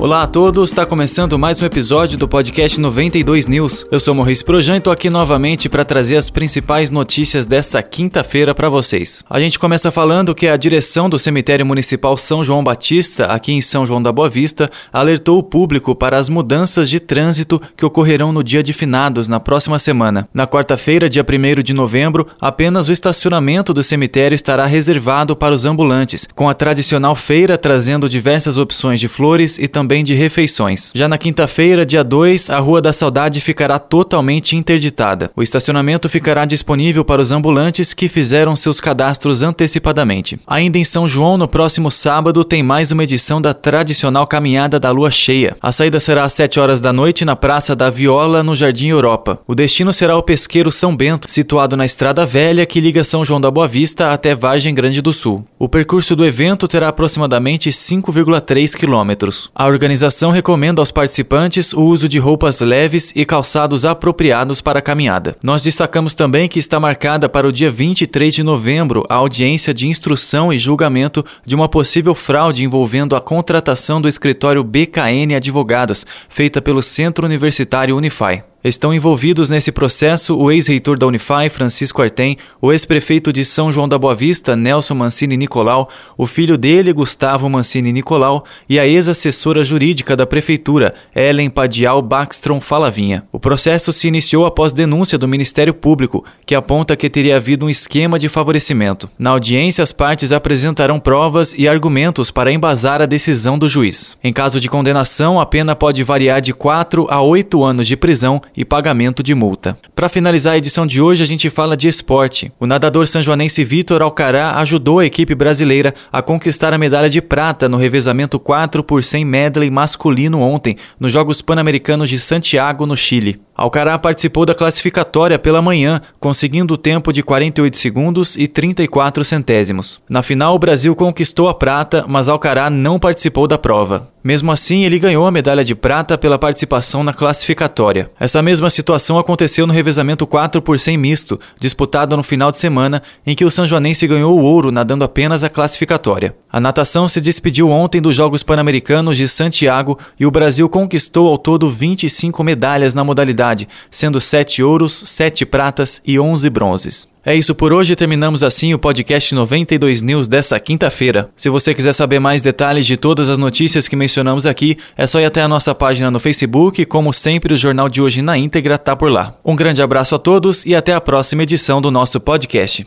Olá a todos, está começando mais um episódio do podcast 92 News. Eu sou Maurice Projan e estou aqui novamente para trazer as principais notícias dessa quinta-feira para vocês. A gente começa falando que a direção do Cemitério Municipal São João Batista, aqui em São João da Boa Vista, alertou o público para as mudanças de trânsito que ocorrerão no dia de finados, na próxima semana. Na quarta-feira, dia 1 de novembro, apenas o estacionamento do cemitério estará reservado para os ambulantes, com a tradicional feira trazendo diversas opções de flores e também também de refeições. Já na quinta-feira, dia 2, a Rua da Saudade ficará totalmente interditada. O estacionamento ficará disponível para os ambulantes que fizeram seus cadastros antecipadamente. Ainda em São João, no próximo sábado, tem mais uma edição da tradicional caminhada da lua cheia. A saída será às 7 horas da noite na Praça da Viola, no Jardim Europa. O destino será o pesqueiro São Bento, situado na Estrada Velha que liga São João da Boa Vista até Vargem Grande do Sul. O percurso do evento terá aproximadamente 5,3 quilômetros. A organização recomenda aos participantes o uso de roupas leves e calçados apropriados para a caminhada. Nós destacamos também que está marcada para o dia 23 de novembro a audiência de instrução e julgamento de uma possível fraude envolvendo a contratação do escritório BKN Advogados, feita pelo Centro Universitário Unify. Estão envolvidos nesse processo o ex-reitor da Unify, Francisco Artem, o ex-prefeito de São João da Boa Vista, Nelson Mancini Nicolau, o filho dele, Gustavo Mancini Nicolau, e a ex-assessora jurídica da prefeitura, Ellen Padial Baxtron Falavinha. O processo se iniciou após denúncia do Ministério Público, que aponta que teria havido um esquema de favorecimento. Na audiência, as partes apresentarão provas e argumentos para embasar a decisão do juiz. Em caso de condenação, a pena pode variar de 4 a 8 anos de prisão e pagamento de multa. Para finalizar a edição de hoje, a gente fala de esporte. O nadador sanjoanense Vitor Alcará ajudou a equipe brasileira a conquistar a medalha de prata no revezamento 4 por 100 medley masculino ontem, nos Jogos Pan-Americanos de Santiago, no Chile. Alcará participou da classificatória pela manhã, conseguindo o tempo de 48 segundos e 34 centésimos. Na final, o Brasil conquistou a prata, mas Alcará não participou da prova. Mesmo assim, ele ganhou a medalha de prata pela participação na classificatória. Essa mesma situação aconteceu no revezamento 4 por 100 misto, disputado no final de semana, em que o sanjoanense ganhou o ouro nadando apenas a classificatória. A natação se despediu ontem dos Jogos Pan-Americanos de Santiago e o Brasil conquistou ao todo 25 medalhas na modalidade, sendo 7 ouros, 7 pratas e 11 bronzes. É isso por hoje, terminamos assim o podcast 92 News dessa quinta-feira. Se você quiser saber mais detalhes de todas as notícias que mencionamos aqui, é só ir até a nossa página no Facebook, como sempre o Jornal de Hoje na íntegra tá por lá. Um grande abraço a todos e até a próxima edição do nosso podcast.